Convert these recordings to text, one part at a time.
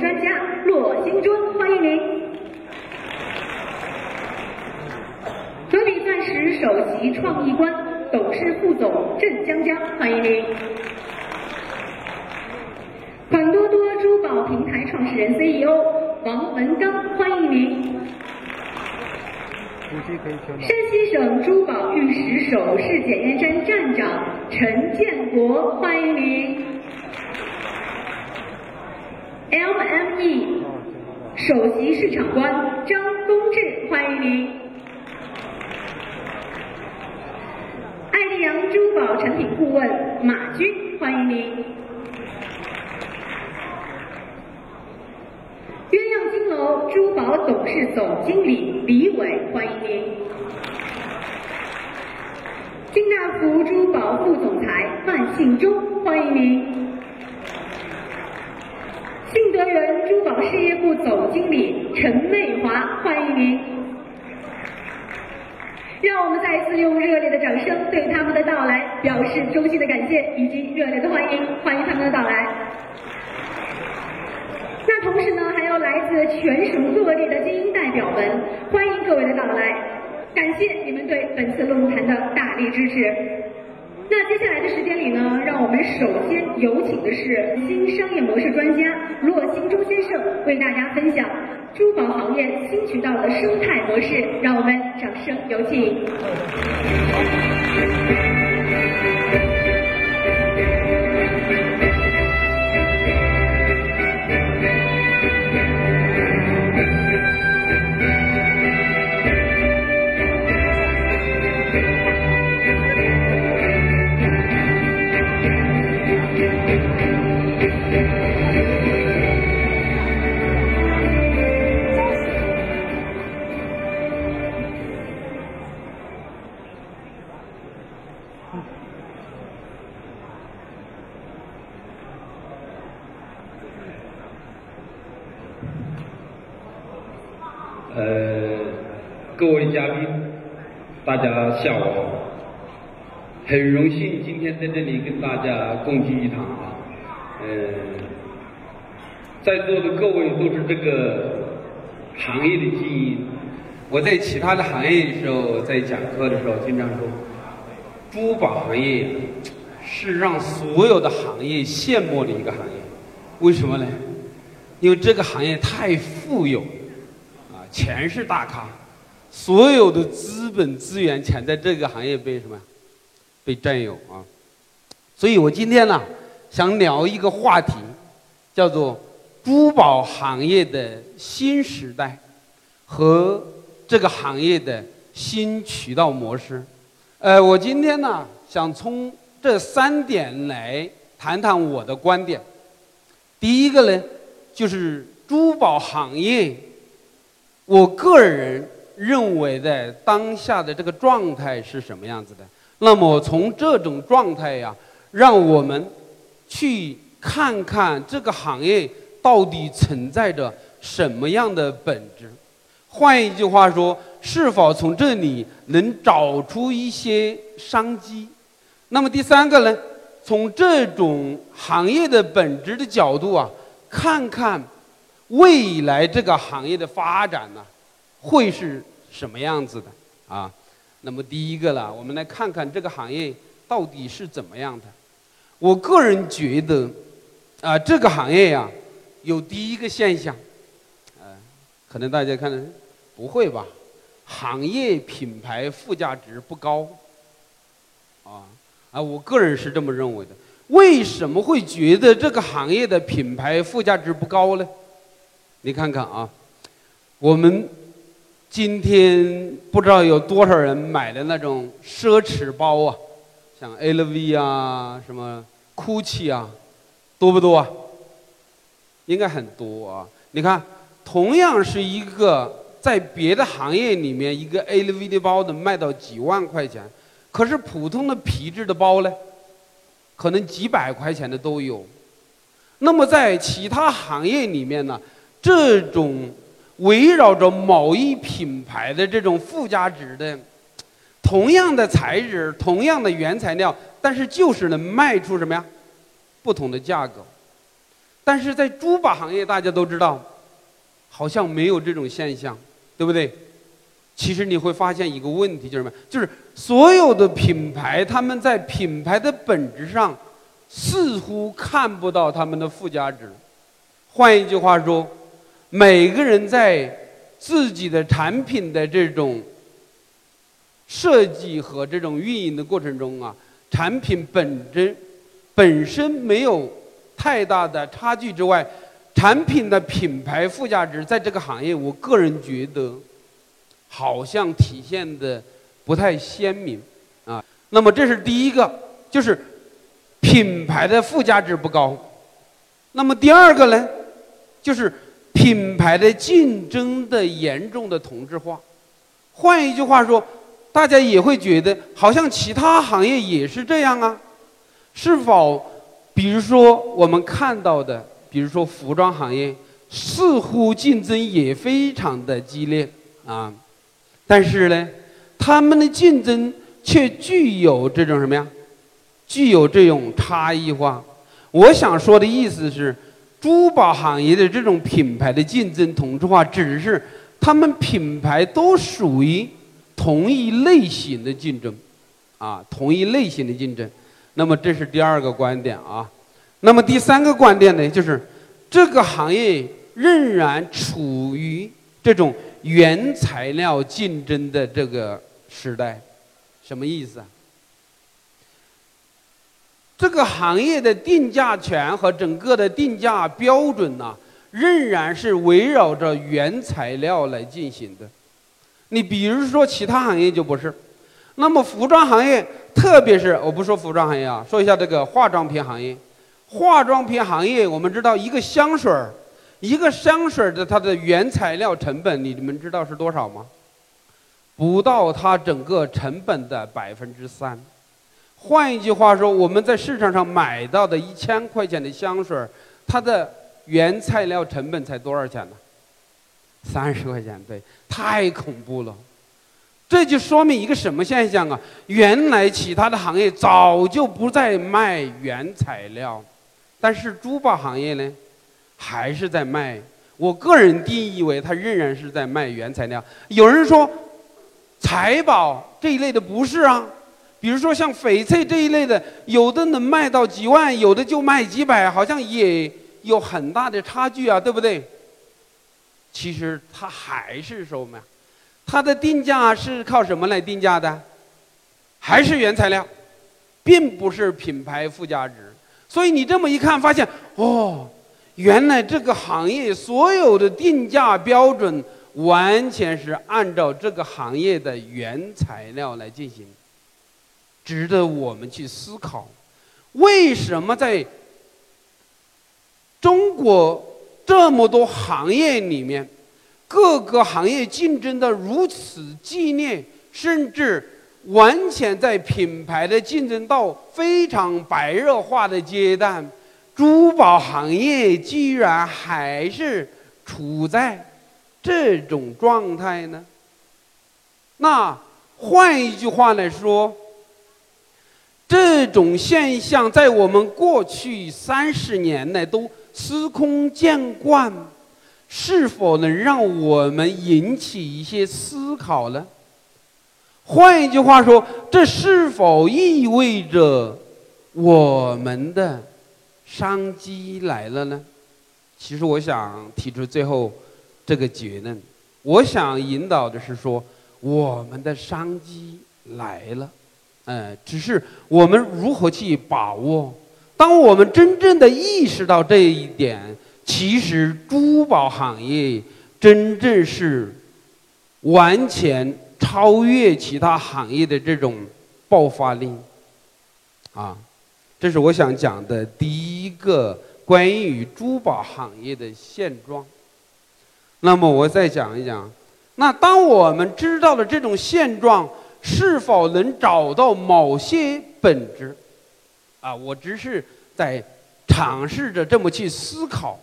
专家骆新忠，欢迎您。河北钻石首席创意官、董事副总郑江江，欢迎您。款多多珠宝平台创始人 CEO 王文刚，欢迎您。山西省珠宝玉石首饰检验站站长陈建国，欢迎您。LME 首席市场官张东志，欢迎您。爱丽阳珠宝产品顾问马军，欢迎您。鸳鸯金楼珠宝董事总经理李伟，欢迎您。金大福珠宝副总裁万信忠，欢迎您。信德源珠宝事业部总经理陈媚华，欢迎您。让我们再次用热烈的掌声对他们的到来表示衷心的感谢以及热烈的欢迎，欢迎他们的到来。那同时呢，还有来自全省各地的精英代表们，欢迎各位的到来，感谢你们对本次论坛的大力支持。那接下来，我们首先有请的是新商业模式专家骆新洲先生为大家分享珠宝行业新渠道的生态模式，让我们掌声有请。很荣幸今天在这里跟大家共聚一堂啊。呃，在座的各位都是这个行业的精英。我在其他的行业的时候，在讲课的时候经常说，珠宝行业是让所有的行业羡慕的一个行业。为什么呢？因为这个行业太富有啊。全是大咖，所有的资本资源全在这个行业被什么被占有啊！所以我今天呢，想聊一个话题，叫做珠宝行业的新时代和这个行业的新渠道模式。呃，我今天呢，想从这三点来谈谈我的观点。第一个呢，就是珠宝行业。我个人认为的当下的这个状态是什么样子的？那么从这种状态呀，让我们去看看这个行业到底存在着什么样的本质。换一句话说，是否从这里能找出一些商机？那么第三个呢？从这种行业的本质的角度啊，看看。未来这个行业的发展呢，会是什么样子的啊？那么第一个了，我们来看看这个行业到底是怎么样的。我个人觉得，啊，这个行业呀，有第一个现象，呃，可能大家看，不会吧？行业品牌附加值不高，啊啊，我个人是这么认为的。为什么会觉得这个行业的品牌附加值不高呢？你看看啊，我们今天不知道有多少人买的那种奢侈包啊，像 LV 啊、什么 GUCCI 啊，多不多啊？应该很多啊。你看，同样是一个在别的行业里面，一个 LV 的包能卖到几万块钱，可是普通的皮质的包呢，可能几百块钱的都有。那么在其他行业里面呢？这种围绕着某一品牌的这种附加值的，同样的材质、同样的原材料，但是就是能卖出什么呀？不同的价格。但是在珠宝行业，大家都知道，好像没有这种现象，对不对？其实你会发现一个问题，就是什么？就是所有的品牌，他们在品牌的本质上，似乎看不到他们的附加值。换一句话说，每个人在自己的产品的这种设计和这种运营的过程中啊，产品本身本身没有太大的差距之外，产品的品牌附加值在这个行业，我个人觉得。好像体现的不太鲜明啊。那么这是第一个，就是品牌的附加值不高。那么第二个呢，就是品牌的竞争的严重的同质化。换一句话说，大家也会觉得好像其他行业也是这样啊。是否，比如说我们看到的，比如说服装行业，似乎竞争也非常的激烈啊。但是呢，他们的竞争却具有这种什么呀？具有这种差异化。我想说的意思是，珠宝行业的这种品牌的竞争同质化，只是他们品牌都属于同一类型的竞争，啊，同一类型的竞争。那么这是第二个观点啊。那么第三个观点呢，就是这个行业仍然处于这种。原材料竞争的这个时代，什么意思啊？这个行业的定价权和整个的定价标准呢，仍然是围绕着原材料来进行的。你比如说，其他行业就不是。那么服装行业，特别是我不说服装行业啊，说一下这个化妆品行业。化妆品行业，我们知道一个香水儿。一个香水的它的原材料成本，你们知道是多少吗？不到它整个成本的百分之三。换一句话说，我们在市场上买到的一千块钱的香水，它的原材料成本才多少钱呢？三十块钱，对，太恐怖了。这就说明一个什么现象啊？原来其他的行业早就不再卖原材料，但是珠宝行业呢？还是在卖，我个人定义为它仍然是在卖原材料。有人说，财宝这一类的不是啊，比如说像翡翠这一类的，有的能卖到几万，有的就卖几百，好像也有很大的差距啊，对不对？其实它还是什么呀？它的定价是靠什么来定价的？还是原材料，并不是品牌附加值。所以你这么一看，发现哦。原来这个行业所有的定价标准完全是按照这个行业的原材料来进行，值得我们去思考，为什么在中国这么多行业里面，各个行业竞争的如此激烈，甚至完全在品牌的竞争到非常白热化的阶段。珠宝行业居然还是处在这种状态呢？那换一句话来说，这种现象在我们过去三十年内都司空见惯，是否能让我们引起一些思考呢？换一句话说，这是否意味着我们的？商机来了呢，其实我想提出最后这个结论，我想引导的是说，我们的商机来了，嗯，只是我们如何去把握。当我们真正的意识到这一点，其实珠宝行业真正是完全超越其他行业的这种爆发力，啊。这是我想讲的第一个关于珠宝行业的现状。那么我再讲一讲，那当我们知道了这种现状，是否能找到某些本质？啊，我只是在尝试着这么去思考。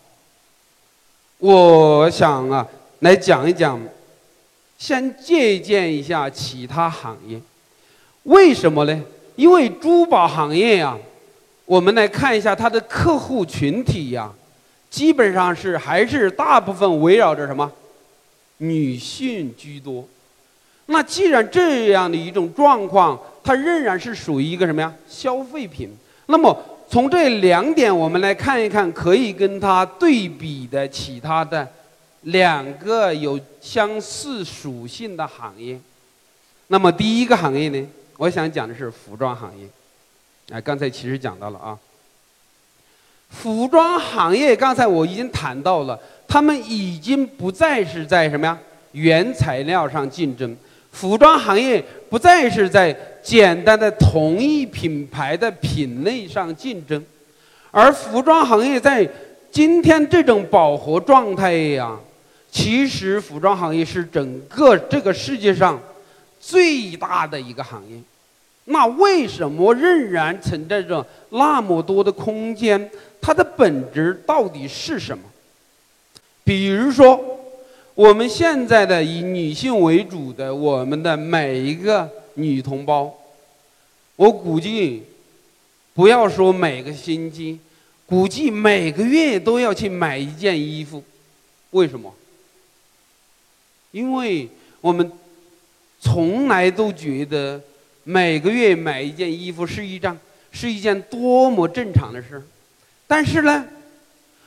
我想啊，来讲一讲，先借鉴一下其他行业。为什么呢？因为珠宝行业呀。我们来看一下它的客户群体呀，基本上是还是大部分围绕着什么？女性居多。那既然这样的一种状况，它仍然是属于一个什么呀？消费品。那么从这两点我们来看一看，可以跟它对比的其他的两个有相似属性的行业。那么第一个行业呢，我想讲的是服装行业。哎，刚才其实讲到了啊。服装行业刚才我已经谈到了，他们已经不再是在什么呀？原材料上竞争。服装行业不再是在简单的同一品牌的品类上竞争，而服装行业在今天这种饱和状态呀，其实服装行业是整个这个世界上最大的一个行业。那为什么仍然存在着那么多的空间？它的本质到底是什么？比如说。我们现在的以女性为主的我们的每一个女同胞，我估计，不要说每个星期，估计每个月都要去买一件衣服，为什么？因为我们从来都觉得每个月买一件衣服是一张是一件多么正常的事，但是呢？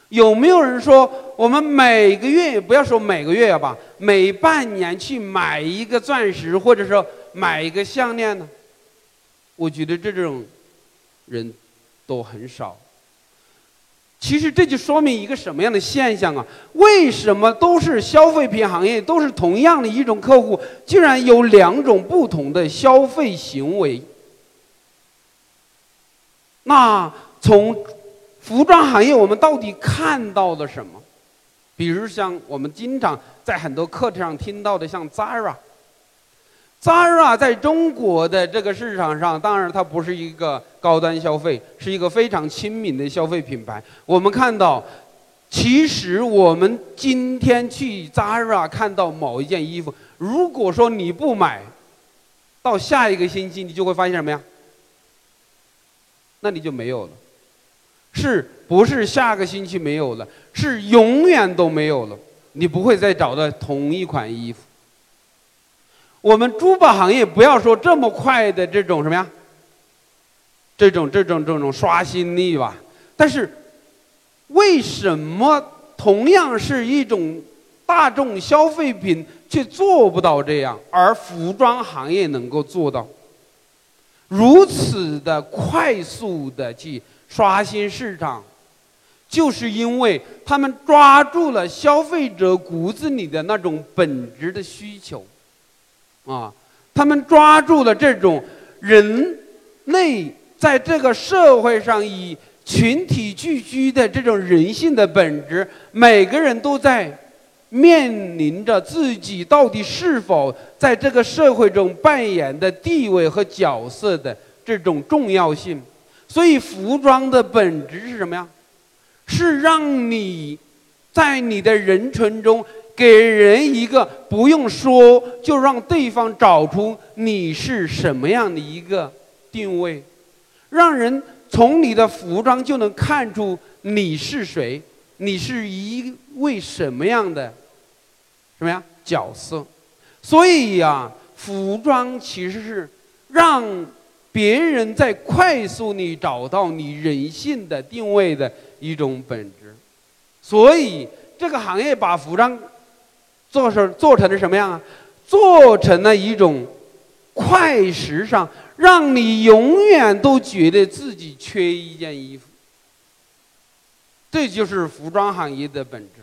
有没有人说我们每个月不要说每个月吧，每半年去买一个钻石，或者说买一个项链呢？我觉得这种人都很少。其实这就说明一个什么样的现象啊？为什么都是消费品行业，都是同样的一种客户，居然有两种不同的消费行为？那从。服装行业，我们到底看到了什么？比如像我们经常在很多课程上听到的，像 Zara，Zara 在中国的这个市场上，当然它不是一个高端消费，是一个非常亲民的消费品牌。我们看到，其实我们今天去 Zara 看到某一件衣服，如果说你不买，到下一个星期你就会发现什么呀？那你就没有了。是不是下个星期没有了？是永远都没有了，你不会再找到同一款衣服。我们珠宝行业不要说这么快的这种什么呀，这种这种这种刷新力吧。但是，为什么同样是一种大众消费品，却做不到这样，而服装行业能够做到如此的快速的去？刷新市场，就是因为他们抓住了消费者骨子里的那种本质的需求，啊，他们抓住了这种人类在这个社会上以群体聚居的这种人性的本质，每个人都在面临着自己到底是否在这个社会中扮演的地位和角色的这种重要性。所以，服装的本质是什么呀？是让你在你的人群中给人一个不用说就让对方找出你是什么样的一个定位，让人从你的服装就能看出你是谁，你是一位什么样的什么呀角色。所以呀，服装其实是让。别人在快速地找到你人性的定位的一种本质，所以这个行业把服装做成做成了什么样啊？做成了一种快时尚，让你永远都觉得自己缺一件衣服。这就是服装行业的本质。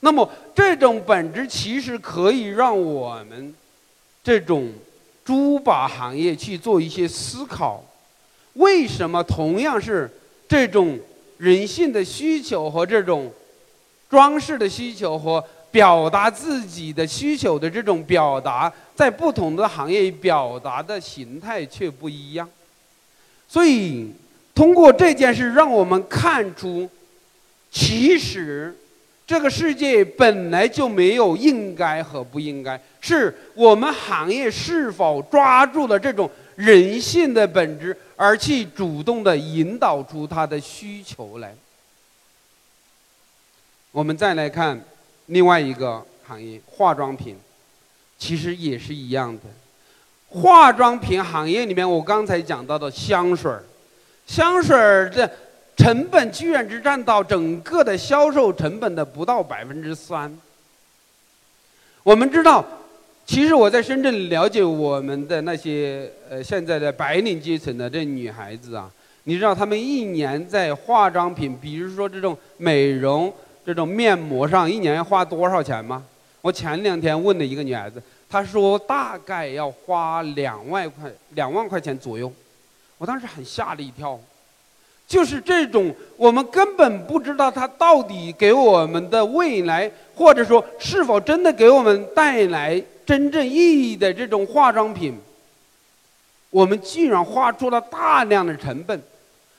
那么这种本质其实可以让我们这种。珠宝行业去做一些思考，为什么同样是这种人性的需求和这种装饰的需求和表达自己的需求的这种表达，在不同的行业表达的形态却不一样？所以，通过这件事，让我们看出，其实。这个世界本来就没有应该和不应该，是我们行业是否抓住了这种人性的本质，而去主动的引导出他的需求来。我们再来看另外一个行业，化妆品，其实也是一样的。化妆品行业里面，我刚才讲到的香水儿，香水儿的成本居然只占到整个的销售成本的不到百分之三。我们知道，其实我在深圳了解我们的那些呃现在的白领阶层的这女孩子啊，你知道她们一年在化妆品，比如说这种美容、这种面膜上，一年要花多少钱吗？我前两天问了一个女孩子。她说大概要花两万块两万块钱左右，我当时很吓了一跳，就是这种我们根本不知道它到底给我们的未来，或者说是否真的给我们带来真正意义的这种化妆品，我们居然花出了大量的成本。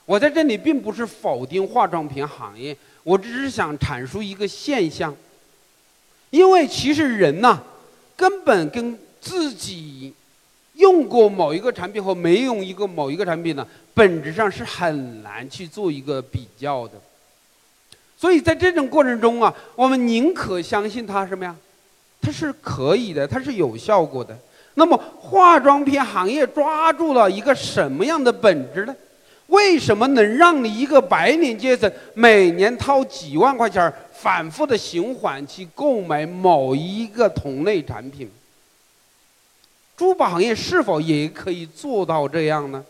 我在这里并不是否定化妆品行业，我只是想阐述一个现象，因为其实人呐。根本跟自己用过某一个产品和没用一个某一个产品呢，本质上是很难去做一个比较的。所以在这种过程中啊，我们宁可相信它什么呀？它是可以的，它是有效果的。那么化妆品行业抓住了一个什么样的本质呢？为什么能让你一个白领阶层每年掏几万块钱反复的循环去购买某一个同类产品？珠宝行业是否也可以做到这样呢？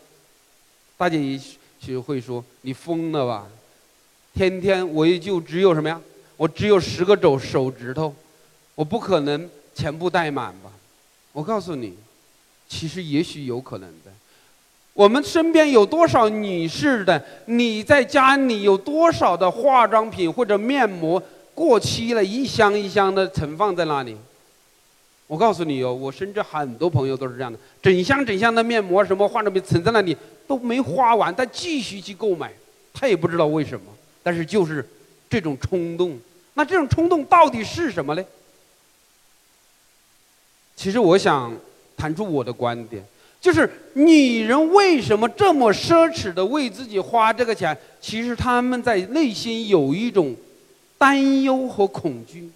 大家也许会说：“你疯了吧？天天我也就只有什么呀？我只有十个手手指头，我不可能全部戴满吧？”我告诉你，其实也许有可能的。我们身边有多少女士的？你在家里有多少的化妆品或者面膜过期了，一箱一箱的存放在那里？我告诉你哦，我甚至很多朋友都是这样的，整箱整箱的面膜、什么化妆品存在那里都没花完，他继续去购买，他也不知道为什么，但是就是这种冲动。那这种冲动到底是什么呢？其实我想谈出我的观点。就是女人为什么这么奢侈的为自己花这个钱？其实她们在内心有一种担忧和恐惧。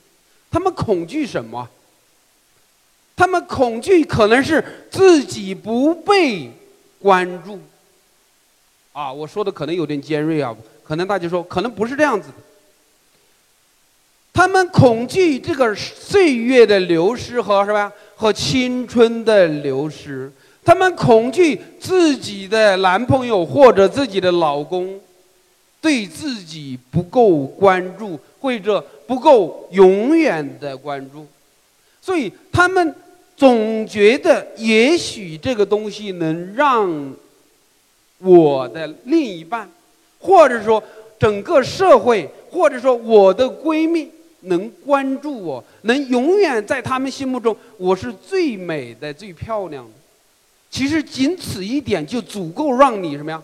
她们恐惧什么？他们恐惧可能是自己不被关注。啊，我说的可能有点尖锐啊，可能大家说可能不是这样子。他们恐惧这个岁月的流失和什么？和青春的流失。他们恐惧自己的男朋友或者自己的老公对自己不够关注，或者不够永远的关注，所以他们总觉得也许这个东西能让我的另一半，或者说整个社会，或者说我的闺蜜能关注我，能永远在他们心目中我是最美的、最漂亮的。其实仅此一点就足够让你什么呀？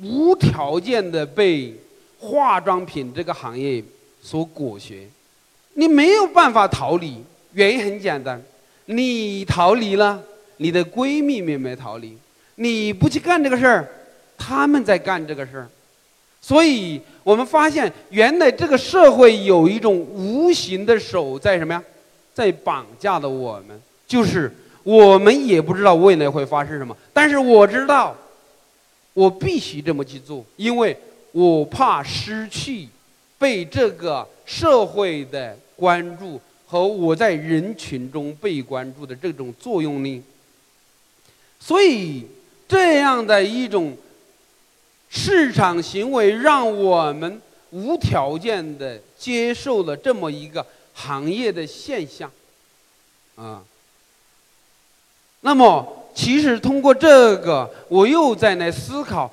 无条件的被化妆品这个行业所裹挟，你没有办法逃离。原因很简单，你逃离了，你的闺蜜们没逃离。你不去干这个事儿，他们在干这个事儿。所以我们发现，原来这个社会有一种无形的手在什么呀？在绑架的我们，就是。我们也不知道未来会发生什么，但是我知道，我必须这么去做，因为我怕失去被这个社会的关注和我在人群中被关注的这种作用力。所以，这样的一种市场行为，让我们无条件的接受了这么一个行业的现象，啊。那么，其实通过这个，我又在那思考，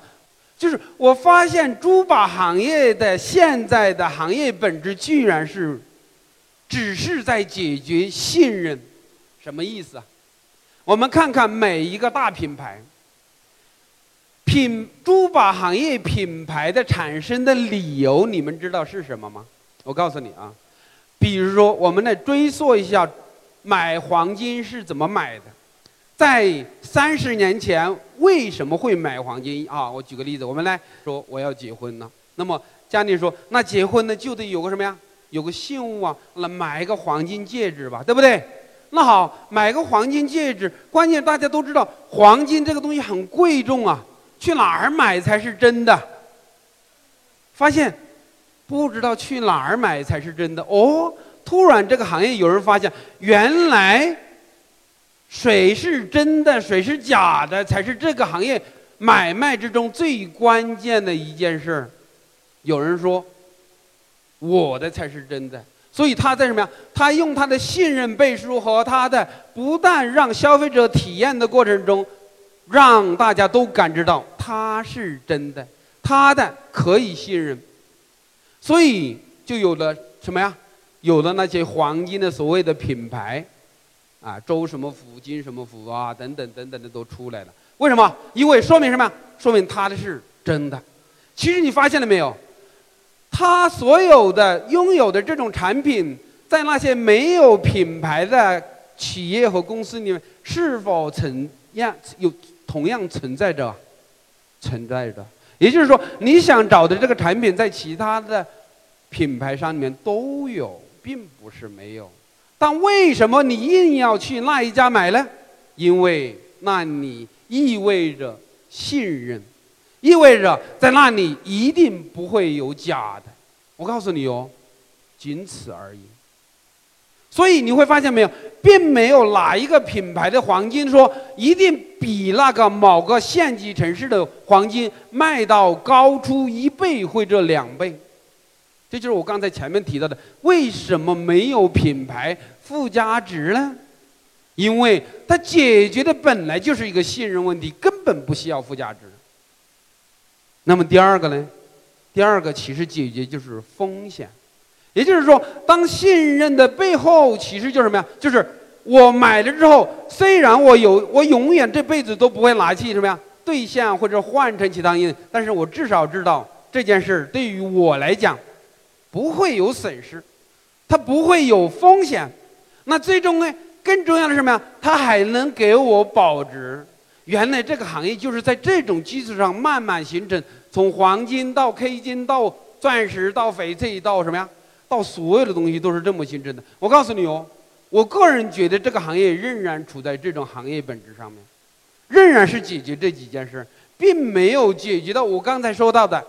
就是我发现珠宝行业的现在的行业本质，居然是，只是在解决信任，什么意思啊？我们看看每一个大品牌，品珠宝行业品牌的产生的理由，你们知道是什么吗？我告诉你啊，比如说，我们来追溯一下，买黄金是怎么买的。在三十年前，为什么会买黄金啊？我举个例子，我们来说，我要结婚了。那么家里说，那结婚呢就得有个什么呀？有个信物啊，那买一个黄金戒指吧，对不对？那好，买个黄金戒指，关键大家都知道，黄金这个东西很贵重啊，去哪儿买才是真的？发现不知道去哪儿买才是真的哦。突然这个行业有人发现，原来水是真的，水是假的，才是这个行业买卖之中最关键的一件事。有人说，我的才是真的。所以他在什么呀？他用他的信任背书和他的不但让消费者体验的过程中，让大家都感知到他是真的，他的可以信任。所以就有了什么呀？有了那些黄金的所谓的品牌，啊，周什么福、金什么福啊，等等等等的都出来了。为什么？因为说明什么？说明他的是真的。其实你发现了没有？他所有的拥有的这种产品，在那些没有品牌的企业和公司里面，是否存样有同样存在着？存在着。也就是说，你想找的这个产品，在其他的品牌商里面都有，并不是没有。但为什么你硬要去那一家买呢？因为那里意味着信任。意味着在那里一定不会有假的，我告诉你哦，仅此而已。所以你会发现没有，并没有哪一个品牌的黄金说一定比那个某个县级城市的黄金卖到高出一倍或者两倍。这就是我刚才前面提到的，为什么没有品牌附加值呢？因为它解决的本来就是一个信任问题，根本不需要附加值。那么第二个呢？第二个其实解决就是风险，也就是说，当信任的背后其实就是什么呀？就是我买了之后，虽然我有，我永远这辈子都不会拿去什么呀兑现或者换成其他银，但是我至少知道这件事对于我来讲不会有损失，它不会有风险。那最终呢，更重要的是什么呀？它还能给我保值。原来这个行业就是在这种基础上慢慢形成，从黄金到 K 金到钻石到翡翠到什么呀？到所有的东西都是这么形成的。我告诉你哦，我个人觉得这个行业仍然处在这种行业本质上面，仍然是解决这几件事，并没有解决到我刚才说到的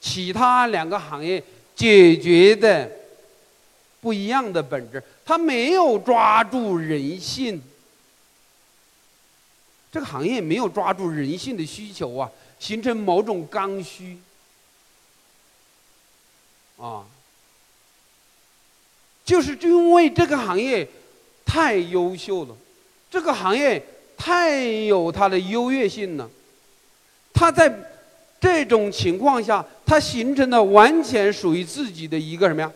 其他两个行业解决的不一样的本质，它没有抓住人性。这个行业没有抓住人性的需求啊，形成某种刚需啊，就是因为这个行业太优秀了，这个行业太有它的优越性了，它在这种情况下，它形成了完全属于自己的一个什么呀？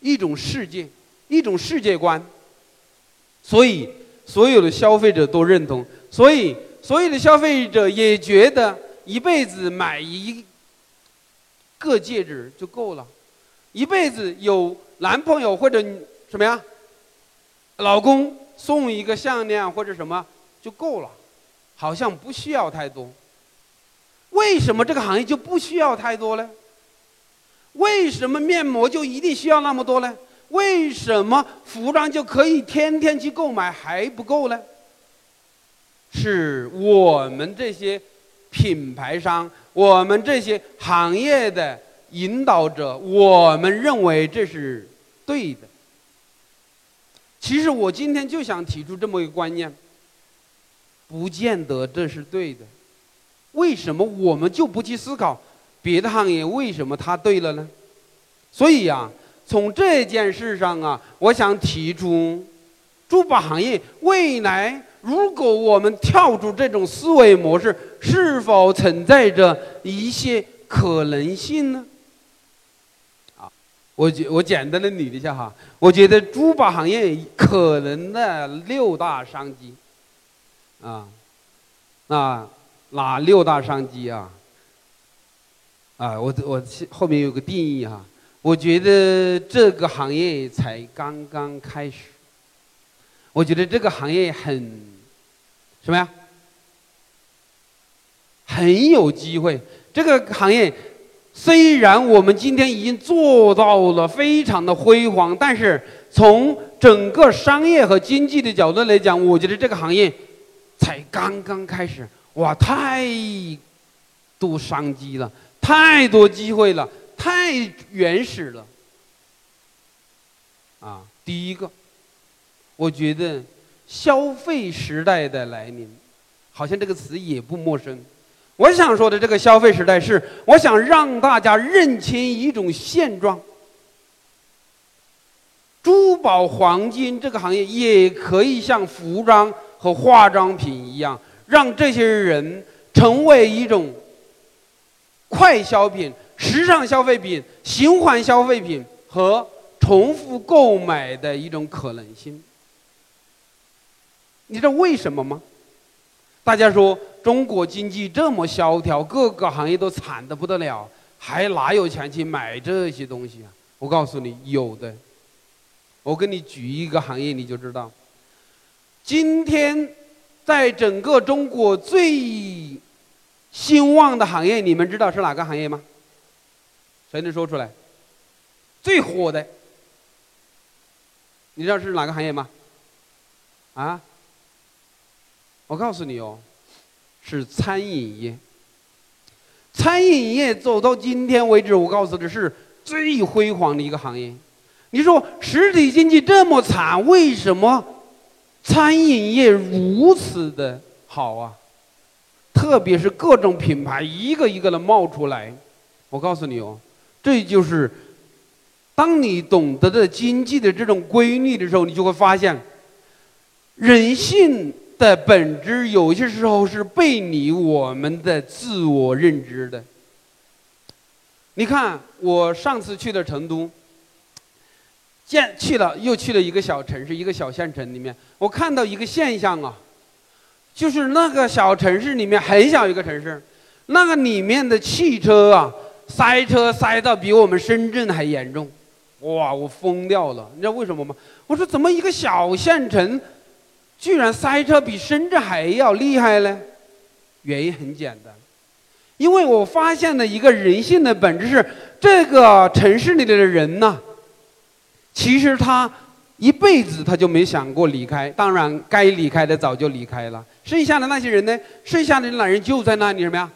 一种世界，一种世界观，所以所有的消费者都认同。所以，所有的消费者也觉得一辈子买一个戒指就够了，一辈子有男朋友或者什么呀，老公送一个项链或者什么就够了，好像不需要太多。为什么这个行业就不需要太多呢？为什么面膜就一定需要那么多呢？为什么服装就可以天天去购买还不够呢？是我们这些品牌商，我们这些行业的引导者，我们认为这是对的。其实我今天就想提出这么一个观念，不见得这是对的。为什么我们就不去思考别的行业为什么它对了呢？所以呀，从这件事上啊，我想提出珠宝行业未来。如果我们跳出这种思维模式，是否存在着一些可能性呢？啊，我我简单的捋一下哈，我觉得珠宝行业可能的六大商机，啊，那哪六大商机啊？啊，我我后面有个定义哈，我觉得这个行业才刚刚开始，我觉得这个行业很。什么呀？很有机会。这个行业虽然我们今天已经做到了非常的辉煌，但是从整个商业和经济的角度来讲，我觉得这个行业才刚刚开始。哇，太多商机了，太多机会了，太原始了。啊，第一个，我觉得消费时代的来临，好像这个词也不陌生。我想说的这个消费时代是，我想让大家认清一种现状：珠宝、黄金这个行业也可以像服装和化妆品一样，让这些人成为一种快消品、时尚消费品、循环消费品和。重复购买的一种可能性，你知道为什么吗？大家说中国经济这么萧条，各个行业都惨得不得了，还哪有钱去买这些东西啊？我告诉你，有的。我给你举一个行业，你就知道。今天，在整个中国最兴旺的行业，你们知道是哪个行业吗？谁能说出来？最火的。你知道是哪个行业吗？啊？我告诉你哦，是餐饮业。餐饮业走到今天为止，我告诉你是最辉煌的一个行业。你说实体经济这么惨，为什么餐饮业如此的好啊？特别是各种品牌一个一个的冒出来，我告诉你哦，这就是。当你懂得的经济的这种规律的时候，你就会发现，人性的本质有些时候是背离我们的自我认知的。你看，我上次去的成都，见去了又去了一个小城市，一个小县城里面，我看到一个现象啊，就是那个小城市里面很小一个城市，那个里面的汽车啊，塞车塞到比我们深圳还严重。哇！我疯掉了，你知道为什么吗？我说怎么一个小县城，居然塞车比深圳还要厉害呢？原因很简单，因为我发现了一个人性的本质是，这个城市里的人呢，其实他一辈子他就没想过离开，当然该离开的早就离开了。剩下的那些人呢？剩下的男人就在那里什么呀？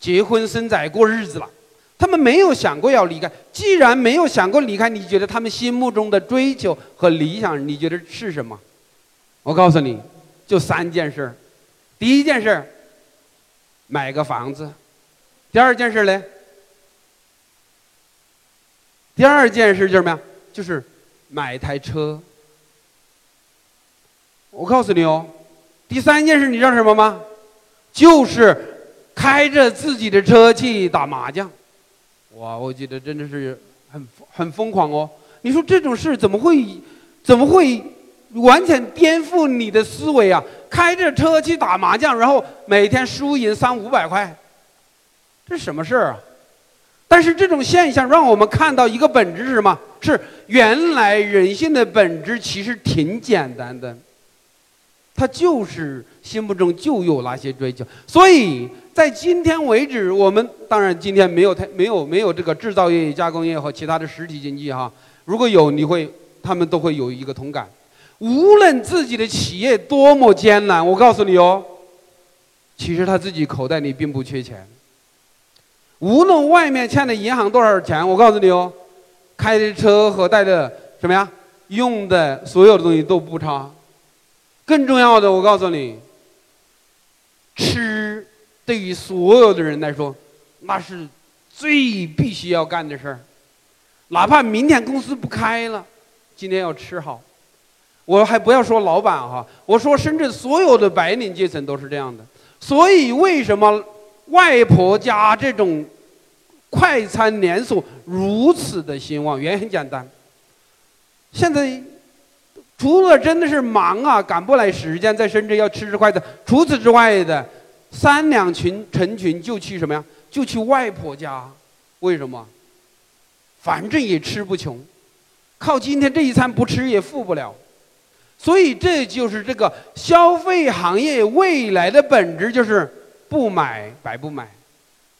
结婚生仔过日子了。他们没有想过要离开。既然没有想过离开，你觉得他们心目中的追求和理想，你觉得是什么？我告诉你，就三件事儿。第一件事儿，买个房子；第二件事儿呢？第二件事就是什么呀？就是买台车。我告诉你哦，第三件事你知道什么吗？就是开着自己的车去打麻将。哇，我觉得真的是很很疯狂哦！你说这种事怎么会，怎么会完全颠覆你的思维啊？开着车去打麻将，然后每天输赢三五百块，这什么事儿啊？但是这种现象让我们看到一个本质是什么？是原来人性的本质其实挺简单的，他就是心目中就有那些追求，所以。在今天为止，我们当然今天没有太没有没有这个制造业、加工业和其他的实体经济哈。如果有，你会他们都会有一个同感。无论自己的企业多么艰难，我告诉你哦，其实他自己口袋里并不缺钱。无论外面欠的银行多少钱，我告诉你哦，开的车和带的什么呀，用的所有的东西都不差。更重要的，我告诉你，吃。对于所有的人来说，那是最必须要干的事儿。哪怕明天公司不开了，今天要吃好。我还不要说老板哈，我说深圳所有的白领阶层都是这样的。所以为什么外婆家这种快餐连锁如此的兴旺？原因很简单，现在除了真的是忙啊，赶不来时间在深圳要吃吃快餐，除此之外的。三两群成群就去什么呀？就去外婆家，为什么？反正也吃不穷，靠今天这一餐不吃也富不了，所以这就是这个消费行业未来的本质，就是不买白不买，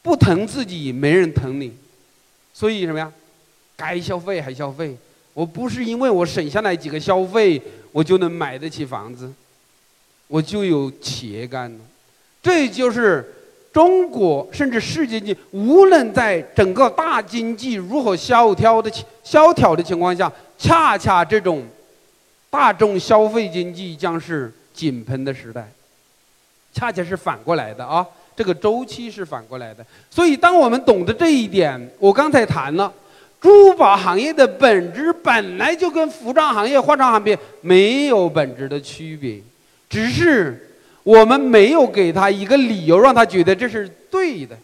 不疼自己没人疼你。所以什么呀？该消费还消费。我不是因为我省下来几个消费，我就能买得起房子，我就有企业干了。这就是中国甚至世界经，无论在整个大经济如何萧条的萧条的情况下，恰恰这种大众消费经济将是井喷的时代，恰恰是反过来的啊！这个周期是反过来的。所以，当我们懂得这一点，我刚才谈了。珠宝行业的本质本来就跟服装行业、化妆行业没有本质的区别，只是我们没有给他一个理由让他觉得这是对的。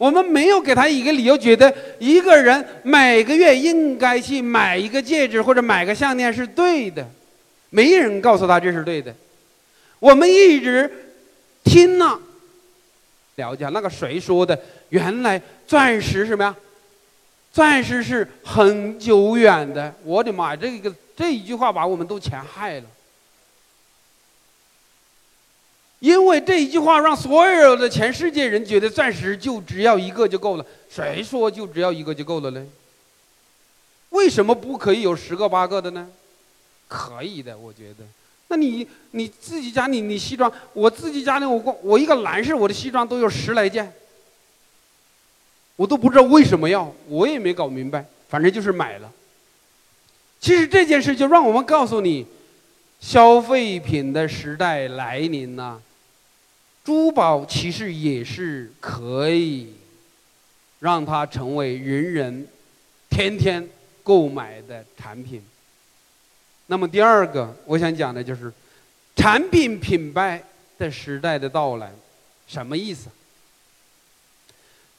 我们没有给他一个理由，觉得一个人每个月应该去买一个戒指或者买个项链是对的，没人告诉他这是对的。我们一直听了，了解那个谁说的？原来钻石什么呀？钻石是很久远的，我的妈呀！这个这一句话把我们都全害了，因为这一句话让所有的全世界人觉得钻石就只要一个就够了。谁说就只要一个就够了呢？为什么不可以有十个八个的呢？可以的，我觉得。那你你自己家里你西装，我自己家里我光我一个男士我的西装都有十来件。我都不知道为什么要，我也没搞明白，反正就是买了。其实这件事就让我们告诉你，消费品的时代来临了，珠宝其实也是可以让它成为人人天天购买的产品。那么第二个我想讲的就是产品品牌的时代的到来，什么意思？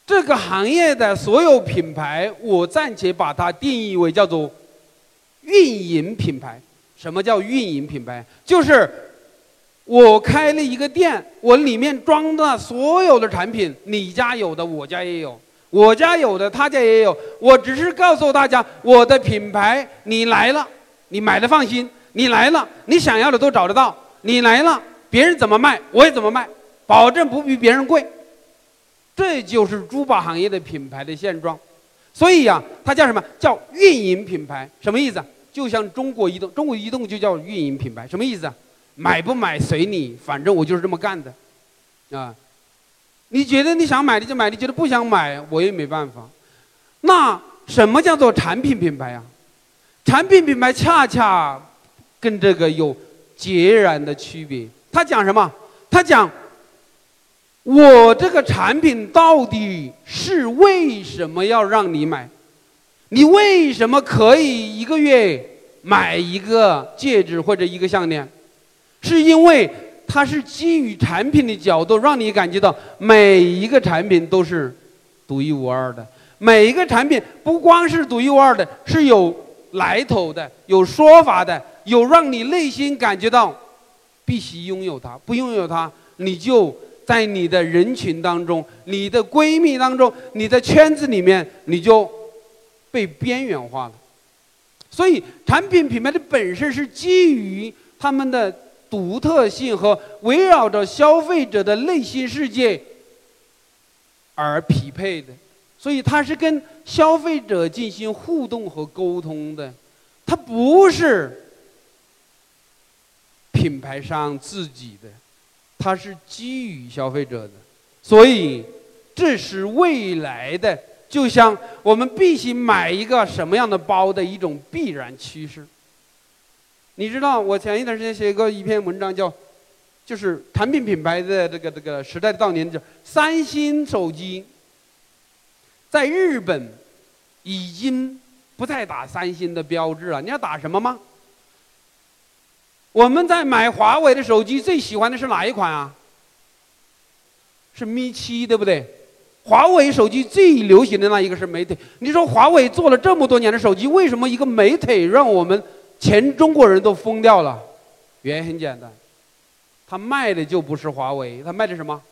这个行业的所有品牌，我暂且把它定义为叫做运营品牌。什么叫运营品牌？就是我开了一个店，我里面装的所有的产品，你家有的，我家也有；我家有的，他家也有。我只是告诉大家，我的品牌，你来了，你买的放心；你来了，你想要的都找得到；你来了，别人怎么卖，我也怎么卖，保证不比别人贵。这就是珠宝行业的品牌的现状，所以呀，它叫什么叫运营品牌？什么意思？就像中国移动，中国移动就叫运营品牌，什么意思？买不买随你，反正我就是这么干的，啊，你觉得你想买的就买，你觉得不想买我也没办法。那什么叫做产品品牌啊？产品品牌恰恰跟这个有截然的区别。他讲什么？他讲。我这个产品到底是为什么要让你买？你为什么可以一个月买一个戒指或者一个项链？是因为它是基于产品的角度，让你感觉到每一个产品都是独一无二的。每一个产品不光是独一无二的，是有来头的、有说法的、有让你内心感觉到必须拥有它，不拥有它你就。在你的人群当中，你的闺蜜当中，你的圈子里面，你就被边缘化了。所以，产品品牌的本身是基于他们的独特性和围绕着消费者的内心世界而匹配的。所以，它是跟消费者进行互动和沟通的，它不是品牌商自己的。它是基于消费者的，所以这是未来的，就像我们必须买一个什么样的包的一种必然趋势。你知道，我前一段时间写过一篇文章，叫“就是产品品牌的这个这个时代的到年”，叫三星手机在日本已经不再打三星的标志了，你要打什么吗？我们在买华为的手机，最喜欢的是哪一款啊？是 Mi 七，对不对？华为手机最流行的那一个是 Mate。你说华为做了这么多年的手机，为什么一个 Mate 让我们全中国人都疯掉了？原因很简单，他卖的就不是华为，他卖的什么？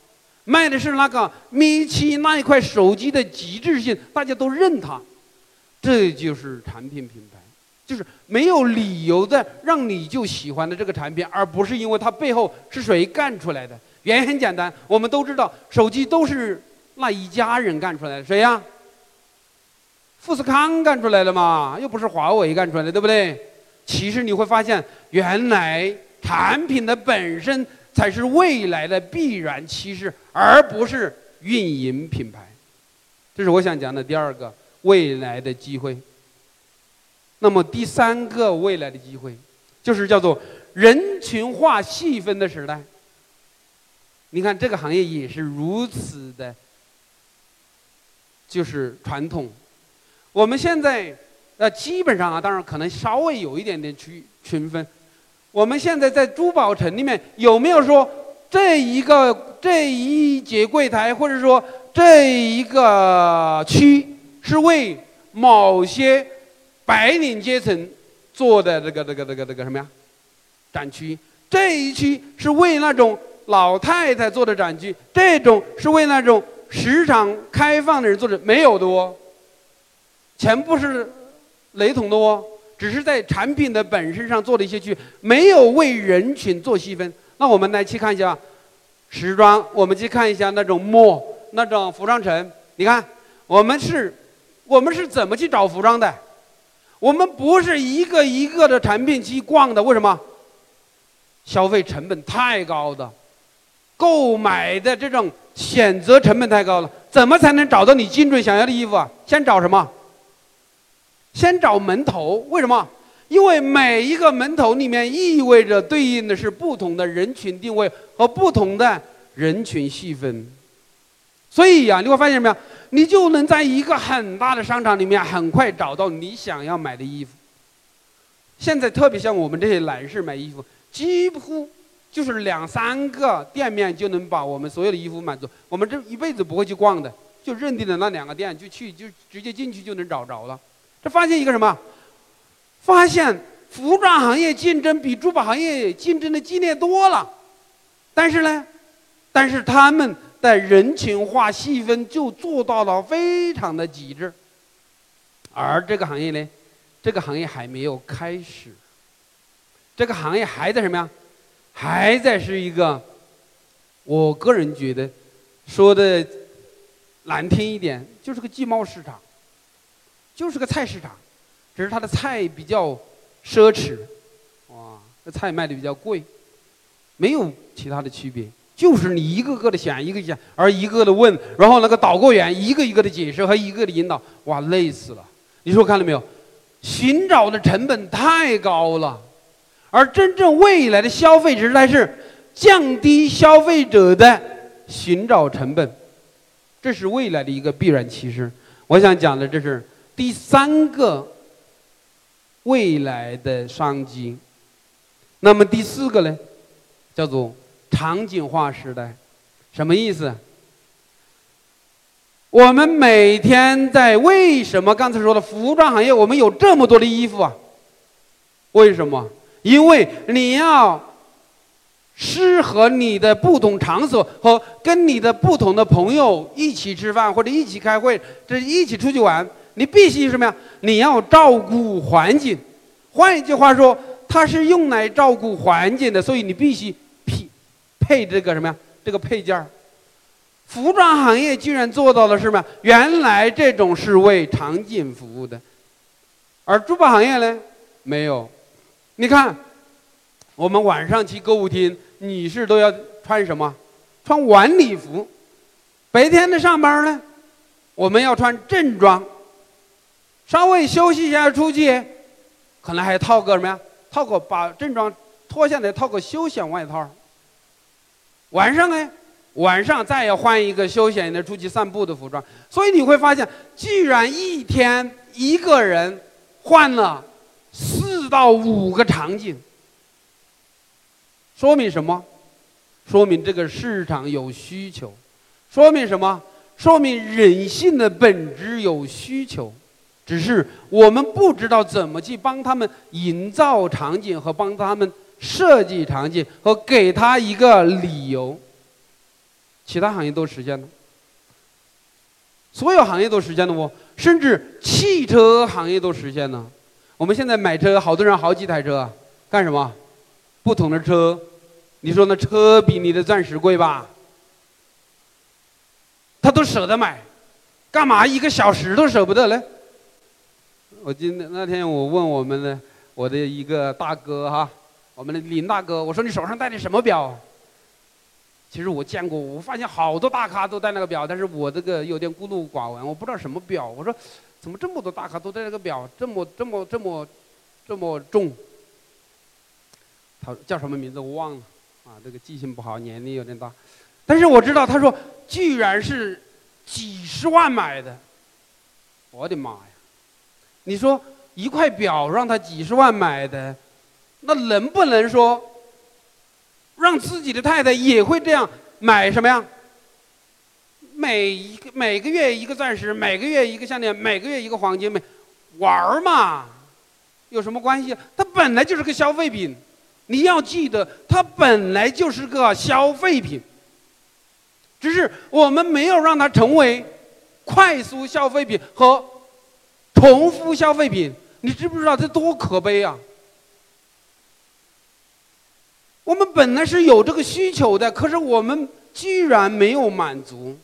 卖的是那个 Mi 七那一块手机的极致性，大家都认它，这就是产品品牌。就是没有理由的让你就喜欢的这个产品，而不是因为它背后是谁干出来的。原因很简单，我们都知道手机都是那一家人干出来的，谁呀？富士康干出来的嘛，又不是华为干出来的，对不对？其实你会发现，原来产品的本身才是未来的必然趋势，而不是运营品牌。这是我想讲的第二个未来的机会。那么第三个未来的机会，就是叫做人群化细分的时代。你看这个行业也是如此的，就是传统。我们现在那基本上啊，当然可能稍微有一点点区区分。我们现在在珠宝城里面有没有说这一个这一节柜台，或者说这一个区是为某些白领阶层做的这个这个这个这个什么呀展区？这一区是为那种老太太做的展区，这种是为那种时常开放的人做的，没有的哦。全部是雷同的哦，只是在产品的本身上做了一些区，没有为人群做细分。那我们来去看一下时装，我们去看一下那种墨那种服装城。你看，我们是，我们是怎么去找服装的？我们不是一个一个的产品去逛的，为什么？消费成本太高的，购买的这种选择成本太高了。怎么才能找到你精准想要的衣服啊？先找什么？先找门头，为什么？因为每一个门头里面意味着对应的是不同的人群定位和不同的人群细分，所以呀，你会发现什么呀？你就能在一个很大的商场里面很快找到你想要买的衣服。现在特别像我们这些男士买衣服，几乎就是两三个店面就能把我们所有的衣服满足。我们这一辈子不会去逛的，就认定的那两个店就去，就直接进去就能找着了。这发现一个什么？发现服装行业竞争比珠宝行业竞争的激烈多了，但是呢，但是他们的人群化细分就做到了非常的极致，而这个行业呢，这个行业还没有开始，这个行业还在什么呀？还在是一个，我个人觉得，说的难听一点，就是个集贸市场。就是个菜市场，只是它的菜比较奢侈，哇，这菜卖的比较贵，没有其他的区别，就是你一个个的选，一个选，而一个的问，然后那个导购员一个一个的解释和一个的引导，哇，累死了。你说看到没有？寻找的成本太高了，而真正未来的消费时代是降低消费者的寻找成本，这是未来的一个必然趋势。我想讲的这是。第三个未来的商机，那么第四个呢，叫做场景化时代，什么意思？我们每天在为什么刚才说的服装行业，我们有这么多的衣服啊？为什么？因为你要适合你的不同场所和跟你的不同的朋友一起吃饭或者一起开会，这一起出去玩。你必须什么呀？你要照顾环境，换一句话说，它是用来照顾环境的，所以你必须配配这个什么呀？这个配件儿。服装行业居然做到了什么？原来这种是为场景服务的，而珠宝行业呢，没有。你看，我们晚上去购物厅，女士都要穿什么？穿晚礼服。白天的上班呢，我们要穿正装。稍微休息一下出去，可能还套个什么呀？套个把正装脱下来，套个休闲外套。晚上呢，晚上再要换一个休闲的出去散步的服装。所以你会发现，居然一天一个人换了四到五个场景，说明什么？说明这个市场有需求。说明什么？说明人性的本质有需求。只是我们不知道怎么去帮他们营造场景和帮他们设计场景和给他一个理由。其他行业都实现了，所有行业都实现了不？甚至汽车行业都实现了。我们现在买车，好多人好几台车，干什么？不同的车，你说那车比你的钻石贵吧？他都舍得买，干嘛一个小时都舍不得嘞？我今天那天我问我们的我的一个大哥哈，我们的林大哥，我说你手上戴的什么表？其实我见过，我发现好多大咖都戴那个表，但是我这个有点孤陋寡闻，我不知道什么表。我说，怎么这么多大咖都戴这个表，这么这么这么这么重？他叫什么名字我忘了，啊，这个记性不好，年龄有点大。但是我知道，他说居然是几十万买的，我的妈呀！你说一块表让他几十万买的，那能不能说？让自己的太太也会这样买什么呀？每一个每个月一个钻石，每个月一个项链，每个月一个黄金，每玩儿嘛，有什么关系？它本来就是个消费品，你要记得，它本来就是个消费品，只是我们没有让它成为快速消费品和重复消费品。你知不知道这多可悲啊？我们本来是有这个需求的，可是我们居然没有满足。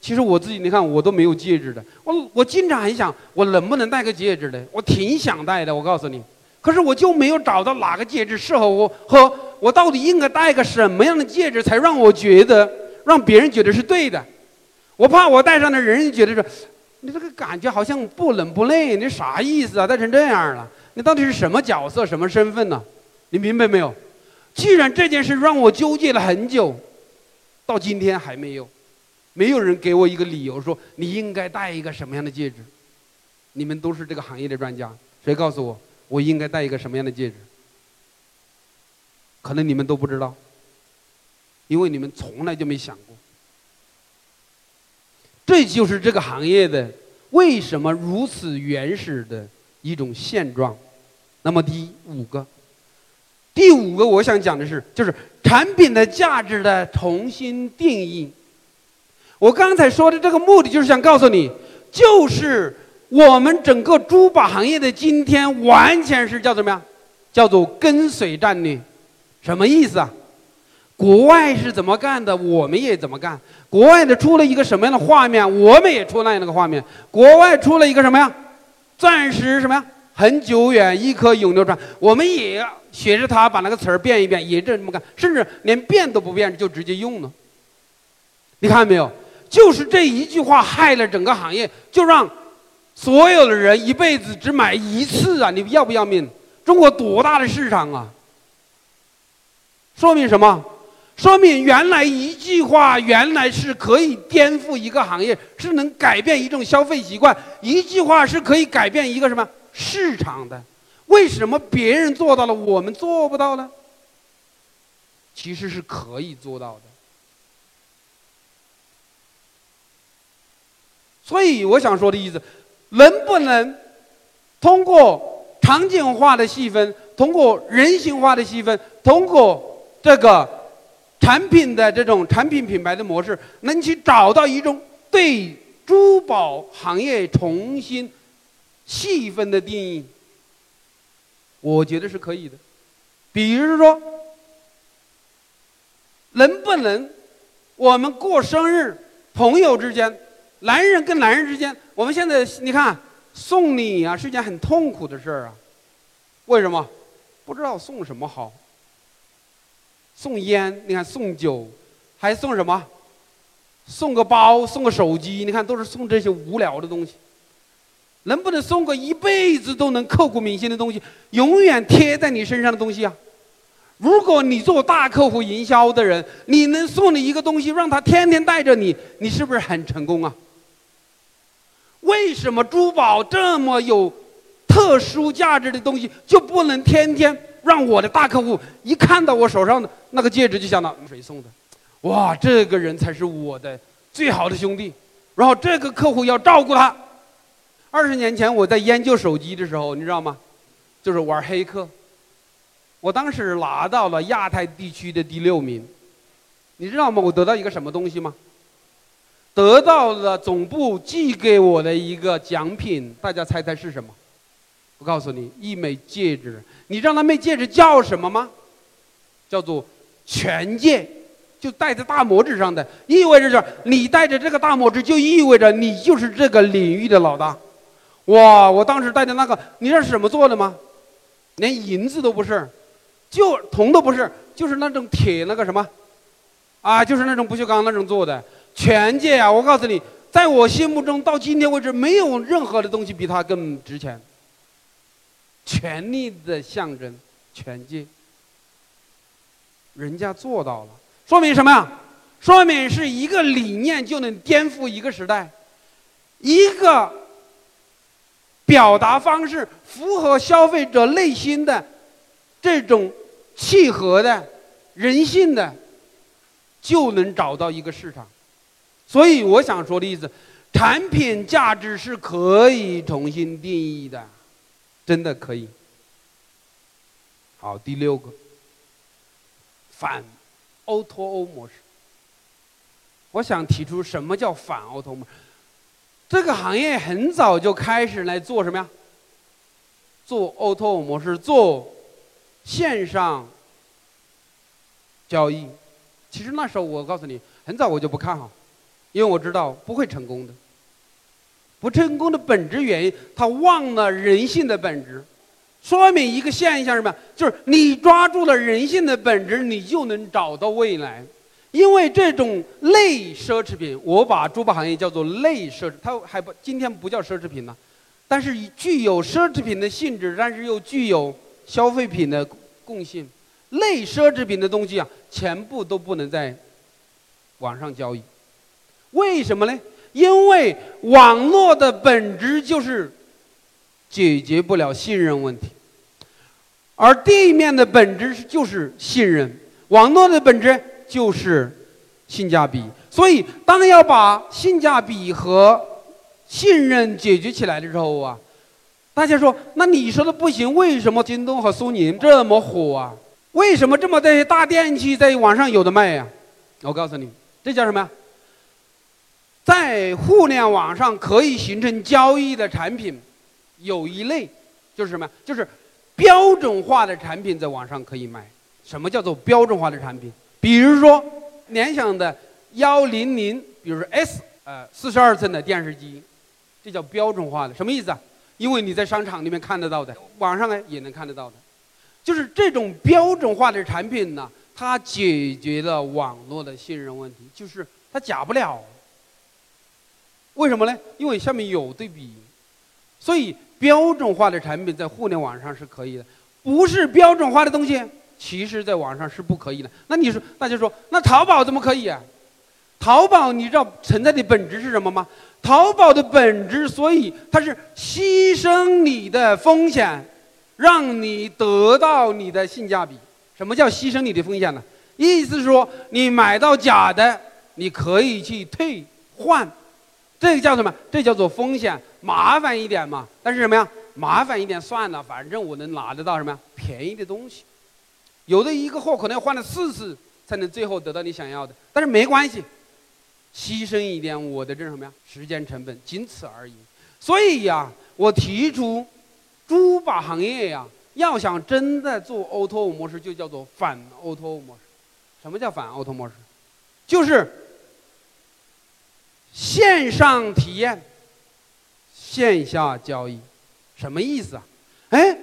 其实我自己，你看我都没有戒指的，我我经常很想，我能不能戴个戒指的？我挺想戴的，我告诉你，可是我就没有找到哪个戒指适合我，和我到底应该戴个什么样的戒指，才让我觉得让别人觉得是对的。我怕我戴上的人觉得说，你这个感觉好像不冷不累，你啥意思啊？戴成这样了，你到底是什么角色、什么身份呢？你明白没有？既然这件事让我纠结了很久，到今天还没有，没有人给我一个理由说你应该戴一个什么样的戒指。你们都是这个行业的专家，谁告诉我我应该戴一个什么样的戒指？可能你们都不知道，因为你们从来就没想过。这就是这个行业的为什么如此原始的一种现状。那么第五个。第五个，我想讲的是，就是产品的价值的重新定义。我刚才说的这个目的，就是想告诉你，就是我们整个珠宝行业的今天，完全是叫什么呀？叫做跟随战略。什么意思啊？国外是怎么干的，我们也怎么干。国外的出了一个什么样的画面，我们也出那样的画面。国外出了一个什么呀？钻石什么呀？很久远，一颗永流传。我们也学着他把那个词儿变一变，也这么干，甚至连变都不变就直接用了。你看到没有？就是这一句话害了整个行业，就让所有的人一辈子只买一次啊！你要不要命？中国多大的市场啊？说明什么？说明原来一句话原来是可以颠覆一个行业，是能改变一种消费习惯。一句话是可以改变一个什么？市场的，为什么别人做到了，我们做不到呢？其实是可以做到的。所以我想说的意思，能不能通过场景化的细分，通过人性化的细分，通过这个产品的这种产品品牌的模式，能去找到一种对珠宝行业重新。细分的定义，我觉得是可以的。比如说，能不能我们过生日，朋友之间，男人跟男人之间，我们现在你看送礼啊，是件很痛苦的事儿啊。为什么？不知道送什么好。送烟，你看送酒，还送什么？送个包，送个手机，你看都是送这些无聊的东西。能不能送个一辈子都能刻骨铭心的东西，永远贴在你身上的东西啊？如果你做大客户营销的人，你能送你一个东西，让他天天带着你，你是不是很成功啊？为什么珠宝这么有特殊价值的东西，就不能天天让我的大客户一看到我手上的那个戒指就想到谁送的？哇，这个人才是我的最好的兄弟，然后这个客户要照顾他。二十年前我在研究手机的时候，你知道吗？就是玩黑客。我当时拿到了亚太地区的第六名，你知道吗？我得到一个什么东西吗？得到了总部寄给我的一个奖品，大家猜猜是什么？我告诉你，一枚戒指。你知道那枚戒指叫什么吗？叫做权戒，就戴在大拇指上的，意味着就是你戴着这个大拇指，就意味着你就是这个领域的老大。哇！我当时戴的那个，你知道是什么做的吗？连银子都不是，就铜都不是，就是那种铁那个什么，啊，就是那种不锈钢那种做的。权戒啊，我告诉你，在我心目中，到今天为止，没有任何的东西比它更值钱。权力的象征，权界。人家做到了，说明什么呀？说明是一个理念就能颠覆一个时代，一个表达方式符合消费者内心的这种契合的人性的，就能找到一个市场。所以我想说的意思，产品价值是可以重新定义的，真的可以。好，第六个。反 O to 模式，我想提出什么叫反 O to 模式？这个行业很早就开始来做什么呀？做 O to O 模式，做线上交易。其实那时候我告诉你，很早我就不看好，因为我知道不会成功的。不成功的本质原因，他忘了人性的本质。说明一个现象什么？就是你抓住了人性的本质，你就能找到未来。因为这种类奢侈品，我把珠宝行业叫做类奢侈，它还不今天不叫奢侈品呢，但是具有奢侈品的性质，但是又具有消费品的共性。类奢侈品的东西啊，全部都不能在网上交易。为什么呢？因为网络的本质就是。解决不了信任问题，而地面的本质就是信任，网络的本质就是性价比。所以，当要把性价比和信任解决起来的时候啊，大家说，那你说的不行，为什么京东和苏宁这么火啊？为什么这么这些大电器在网上有的卖呀？我告诉你，这叫什么呀？在互联网上可以形成交易的产品。有一类，就是什么？就是标准化的产品在网上可以卖。什么叫做标准化的产品？比如说联想的幺零零，比如说 S，呃，四十二寸的电视机，这叫标准化的。什么意思啊？因为你在商场里面看得到的，网上呢也能看得到的。就是这种标准化的产品呢，它解决了网络的信任问题，就是它假不了。为什么呢？因为下面有对比，所以。标准化的产品在互联网上是可以的，不是标准化的东西，其实在网上是不可以的。那你说，大家说，那淘宝怎么可以啊？淘宝你知道存在的本质是什么吗？淘宝的本质，所以它是牺牲你的风险，让你得到你的性价比。什么叫牺牲你的风险呢？意思是说，你买到假的，你可以去退换。这个叫什么？这叫做风险，麻烦一点嘛。但是什么呀？麻烦一点算了，反正我能拿得到什么呀？便宜的东西。有的一个货可能要换了四次才能最后得到你想要的，但是没关系，牺牲一点我的这什么呀？时间成本，仅此而已。所以呀，我提出，珠宝行业呀，要想真的做 O to 模式，就叫做反 O to 模式。什么叫反 O to O 模式？就是。线上体验，线下交易，什么意思啊？哎，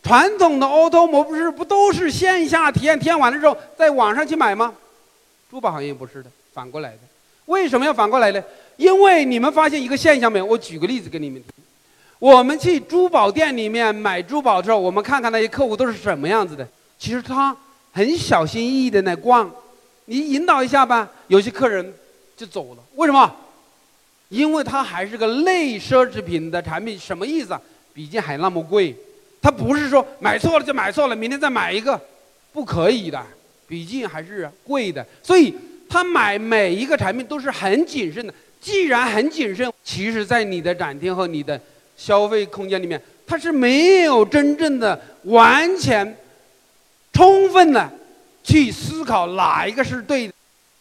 传统的 O to 模式不都是线下体验，体验完了之后在网上去买吗？珠宝行业不是的，反过来的。为什么要反过来呢？因为你们发现一个现象没有？我举个例子给你们。我们去珠宝店里面买珠宝的时候，我们看看那些客户都是什么样子的。其实他很小心翼翼的在逛，你引导一下吧，有些客人就走了。为什么？因为它还是个类奢侈品的产品，什么意思啊？毕竟还那么贵，它不是说买错了就买错了，明天再买一个，不可以的。毕竟还是贵的，所以他买每一个产品都是很谨慎的。既然很谨慎，其实，在你的展厅和你的消费空间里面，它是没有真正的、完全、充分的去思考哪一个是对的，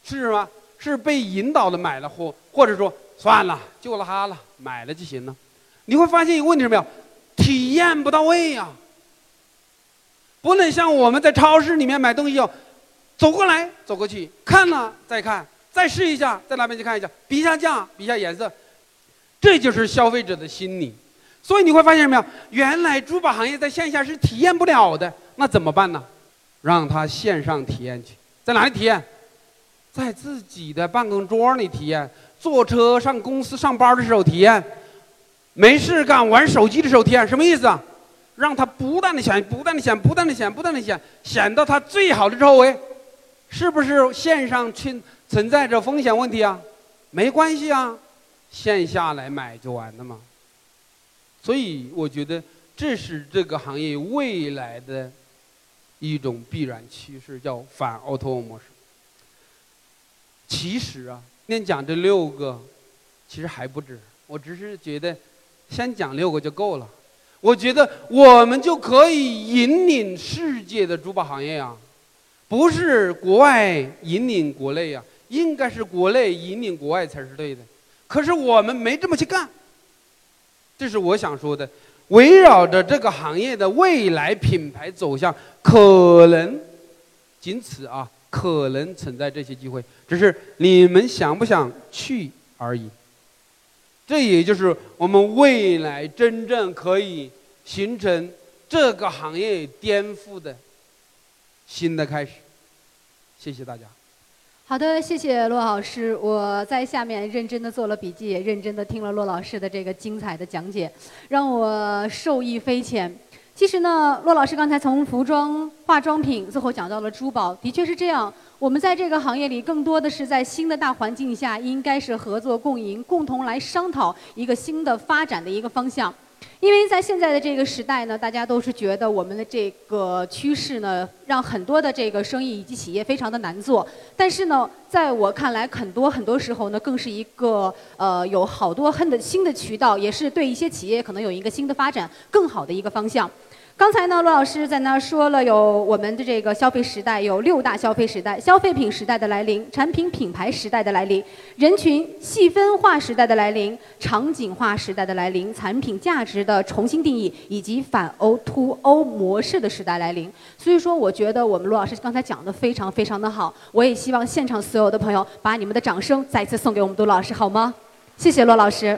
是什么？是被引导的买了货，或者说。算了，就他了，买了就行了。你会发现一个问题什么呀？体验不到位呀。不能像我们在超市里面买东西要走过来走过去，看了再看，再试一下，在那边去看一下，比一下价，比一下颜色。这就是消费者的心理。所以你会发现没有，原来珠宝行业在线下是体验不了的，那怎么办呢？让他线上体验去，在哪里体验？在自己的办公桌里体验，坐车上公司上班的时候体验，没事干玩手机的时候体验，什么意思啊？让他不断的想，不断的想，不断的想，不断的想，想到他最好的周围，是不是线上存存在着风险问题啊？没关系啊，线下来买就完了嘛。所以我觉得这是这个行业未来的一种必然趋势，叫反 O2O 模式。其实啊，今天讲这六个，其实还不止。我只是觉得，先讲六个就够了。我觉得我们就可以引领世界的珠宝行业啊，不是国外引领国内呀，应该是国内引领国外才是对的。可是我们没这么去干。这是我想说的，围绕着这个行业的未来品牌走向，可能仅此啊。可能存在这些机会，只是你们想不想去而已。这也就是我们未来真正可以形成这个行业颠覆的新的开始。谢谢大家。好的，谢谢骆老师。我在下面认真的做了笔记，也认真的听了骆老师的这个精彩的讲解，让我受益匪浅。其实呢，骆老师刚才从服装、化妆品，最后讲到了珠宝，的确是这样。我们在这个行业里，更多的是在新的大环境下，应该是合作共赢，共同来商讨一个新的发展的一个方向。因为在现在的这个时代呢，大家都是觉得我们的这个趋势呢，让很多的这个生意以及企业非常的难做。但是呢，在我看来，很多很多时候呢，更是一个呃，有好多很的新的渠道，也是对一些企业可能有一个新的发展更好的一个方向。刚才呢，罗老师在那说了，有我们的这个消费时代，有六大消费时代：消费品时代的来临，产品品牌时代的来临，人群细分化时代的来临，场景化时代的来临，产品价值的重新定义，以及反 O to O 模式的时代来临。所以说，我觉得我们罗老师刚才讲的非常非常的好。我也希望现场所有的朋友把你们的掌声再次送给我们杜老师，好吗？谢谢罗老师。